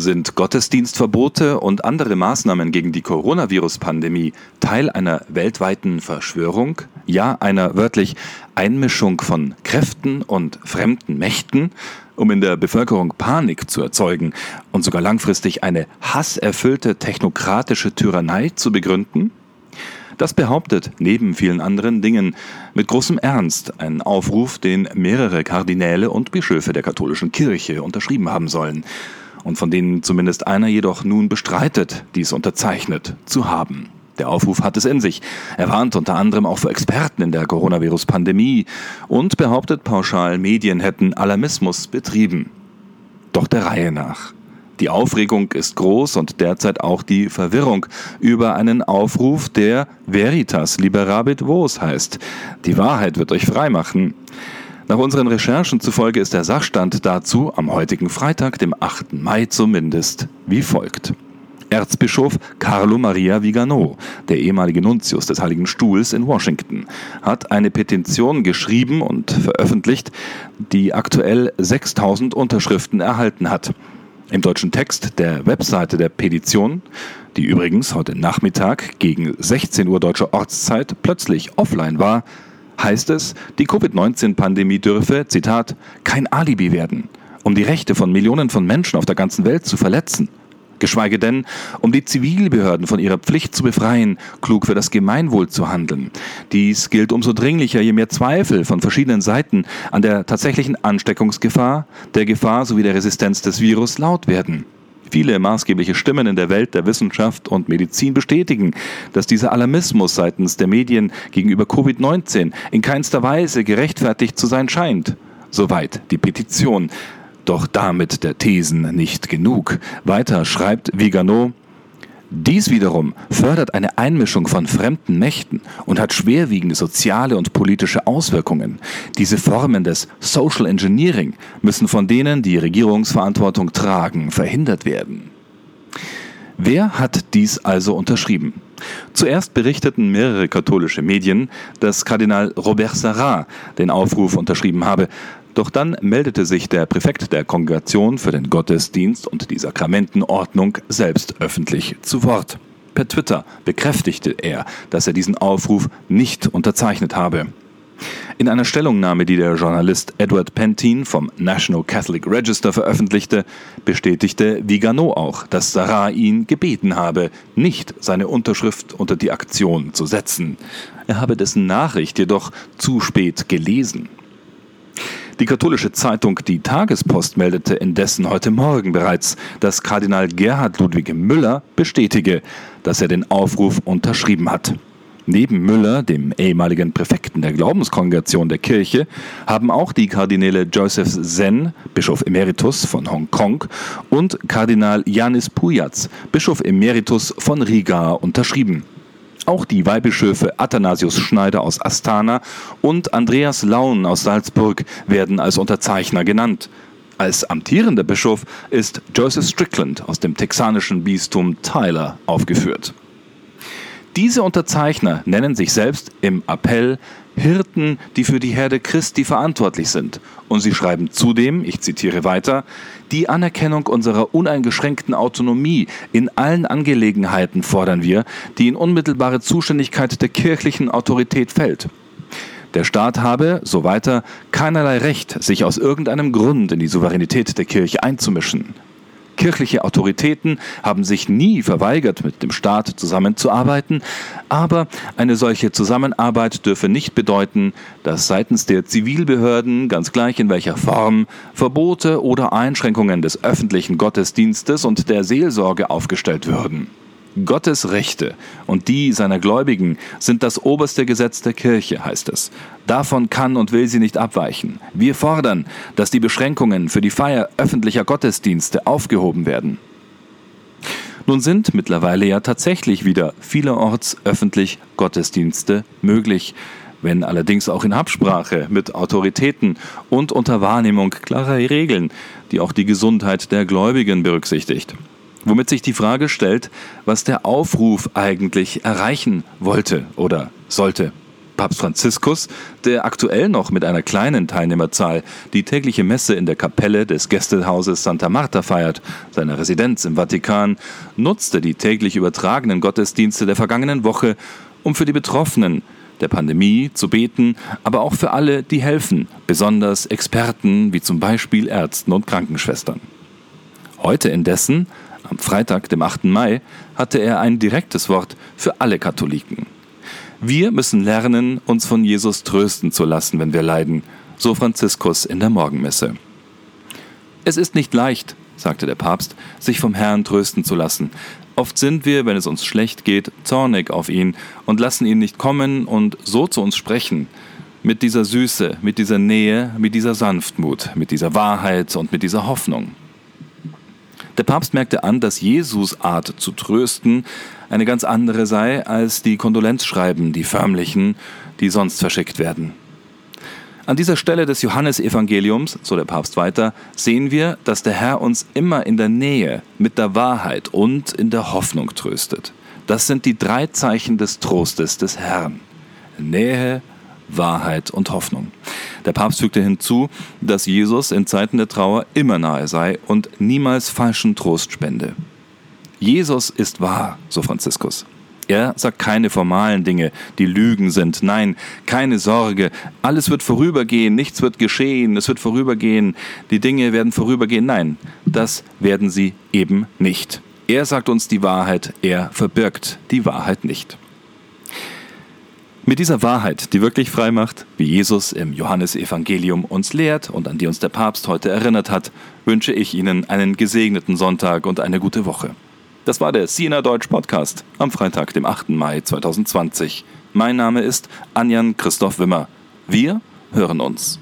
Sind Gottesdienstverbote und andere Maßnahmen gegen die Coronavirus-Pandemie Teil einer weltweiten Verschwörung? Ja, einer wörtlich Einmischung von Kräften und fremden Mächten, um in der Bevölkerung Panik zu erzeugen und sogar langfristig eine hasserfüllte technokratische Tyrannei zu begründen? Das behauptet, neben vielen anderen Dingen, mit großem Ernst ein Aufruf, den mehrere Kardinäle und Bischöfe der katholischen Kirche unterschrieben haben sollen und von denen zumindest einer jedoch nun bestreitet, dies unterzeichnet zu haben. Der Aufruf hat es in sich. Er warnt unter anderem auch vor Experten in der Coronavirus-Pandemie und behauptet pauschal, Medien hätten Alarmismus betrieben. Doch der Reihe nach. Die Aufregung ist groß und derzeit auch die Verwirrung über einen Aufruf, der Veritas liberabit vos heißt. Die Wahrheit wird euch freimachen. Nach unseren Recherchen zufolge ist der Sachstand dazu am heutigen Freitag, dem 8. Mai zumindest, wie folgt. Erzbischof Carlo Maria Vigano, der ehemalige Nuntius des Heiligen Stuhls in Washington, hat eine Petition geschrieben und veröffentlicht, die aktuell 6000 Unterschriften erhalten hat. Im deutschen Text der Webseite der Petition, die übrigens heute Nachmittag gegen 16 Uhr deutscher Ortszeit plötzlich offline war, heißt es, die Covid-19-Pandemie dürfe, Zitat, kein Alibi werden, um die Rechte von Millionen von Menschen auf der ganzen Welt zu verletzen. Geschweige denn, um die Zivilbehörden von ihrer Pflicht zu befreien, klug für das Gemeinwohl zu handeln. Dies gilt umso dringlicher, je mehr Zweifel von verschiedenen Seiten an der tatsächlichen Ansteckungsgefahr, der Gefahr sowie der Resistenz des Virus laut werden. Viele maßgebliche Stimmen in der Welt der Wissenschaft und Medizin bestätigen, dass dieser Alarmismus seitens der Medien gegenüber Covid-19 in keinster Weise gerechtfertigt zu sein scheint. Soweit die Petition. Doch damit der Thesen nicht genug. Weiter schreibt Vigano, dies wiederum fördert eine Einmischung von fremden Mächten und hat schwerwiegende soziale und politische Auswirkungen. Diese Formen des Social Engineering müssen von denen, die Regierungsverantwortung tragen, verhindert werden. Wer hat dies also unterschrieben? Zuerst berichteten mehrere katholische Medien, dass Kardinal Robert Sarrat den Aufruf unterschrieben habe. Doch dann meldete sich der Präfekt der Kongregation für den Gottesdienst und die Sakramentenordnung selbst öffentlich zu Wort. Per Twitter bekräftigte er, dass er diesen Aufruf nicht unterzeichnet habe. In einer Stellungnahme, die der Journalist Edward Pentin vom National Catholic Register veröffentlichte, bestätigte Vigano auch, dass Sarah ihn gebeten habe, nicht seine Unterschrift unter die Aktion zu setzen. Er habe dessen Nachricht jedoch zu spät gelesen. Die katholische Zeitung Die Tagespost meldete indessen heute Morgen bereits, dass Kardinal Gerhard Ludwig Müller bestätige, dass er den Aufruf unterschrieben hat. Neben Müller, dem ehemaligen Präfekten der Glaubenskongregation der Kirche, haben auch die Kardinäle Joseph Zen, Bischof Emeritus von Hongkong, und Kardinal Janis Pujats, Bischof Emeritus von Riga, unterschrieben. Auch die Weihbischöfe Athanasius Schneider aus Astana und Andreas Laun aus Salzburg werden als Unterzeichner genannt. Als amtierender Bischof ist Joseph Strickland aus dem texanischen Bistum Tyler aufgeführt. Diese Unterzeichner nennen sich selbst im Appell Hirten, die für die Herde Christi verantwortlich sind. Und sie schreiben zudem, ich zitiere weiter, die Anerkennung unserer uneingeschränkten Autonomie in allen Angelegenheiten fordern wir, die in unmittelbare Zuständigkeit der kirchlichen Autorität fällt. Der Staat habe, so weiter, keinerlei Recht, sich aus irgendeinem Grund in die Souveränität der Kirche einzumischen. Kirchliche Autoritäten haben sich nie verweigert, mit dem Staat zusammenzuarbeiten, aber eine solche Zusammenarbeit dürfe nicht bedeuten, dass seitens der Zivilbehörden, ganz gleich in welcher Form, Verbote oder Einschränkungen des öffentlichen Gottesdienstes und der Seelsorge aufgestellt würden. Gottes Rechte und die seiner Gläubigen sind das oberste Gesetz der Kirche, heißt es. Davon kann und will sie nicht abweichen. Wir fordern, dass die Beschränkungen für die Feier öffentlicher Gottesdienste aufgehoben werden. Nun sind mittlerweile ja tatsächlich wieder vielerorts öffentlich Gottesdienste möglich, wenn allerdings auch in Absprache mit Autoritäten und unter Wahrnehmung klarer Regeln, die auch die Gesundheit der Gläubigen berücksichtigt. Womit sich die Frage stellt, was der Aufruf eigentlich erreichen wollte oder sollte. Papst Franziskus, der aktuell noch mit einer kleinen Teilnehmerzahl die tägliche Messe in der Kapelle des Gästehauses Santa Marta feiert, seiner Residenz im Vatikan, nutzte die täglich übertragenen Gottesdienste der vergangenen Woche, um für die Betroffenen der Pandemie zu beten, aber auch für alle, die helfen, besonders Experten wie zum Beispiel Ärzten und Krankenschwestern. Heute indessen, am Freitag, dem 8. Mai, hatte er ein direktes Wort für alle Katholiken. Wir müssen lernen, uns von Jesus trösten zu lassen, wenn wir leiden, so Franziskus in der Morgenmesse. Es ist nicht leicht, sagte der Papst, sich vom Herrn trösten zu lassen. Oft sind wir, wenn es uns schlecht geht, zornig auf ihn und lassen ihn nicht kommen und so zu uns sprechen. Mit dieser Süße, mit dieser Nähe, mit dieser Sanftmut, mit dieser Wahrheit und mit dieser Hoffnung. Der Papst merkte an, dass Jesus Art zu trösten eine ganz andere sei als die Kondolenzschreiben, die förmlichen, die sonst verschickt werden. An dieser Stelle des Johannesevangeliums, so der Papst weiter, sehen wir, dass der Herr uns immer in der Nähe, mit der Wahrheit und in der Hoffnung tröstet. Das sind die drei Zeichen des Trostes des Herrn. Nähe, Wahrheit und Hoffnung. Der Papst fügte hinzu, dass Jesus in Zeiten der Trauer immer nahe sei und niemals falschen Trost spende. Jesus ist wahr, so Franziskus. Er sagt keine formalen Dinge, die Lügen sind. Nein, keine Sorge. Alles wird vorübergehen, nichts wird geschehen, es wird vorübergehen, die Dinge werden vorübergehen. Nein, das werden sie eben nicht. Er sagt uns die Wahrheit, er verbirgt die Wahrheit nicht. Mit dieser Wahrheit, die wirklich frei macht, wie Jesus im Johannesevangelium uns lehrt und an die uns der Papst heute erinnert hat, wünsche ich Ihnen einen gesegneten Sonntag und eine gute Woche. Das war der Siena Deutsch Podcast am Freitag, dem 8. Mai 2020. Mein Name ist Anjan Christoph Wimmer. Wir hören uns.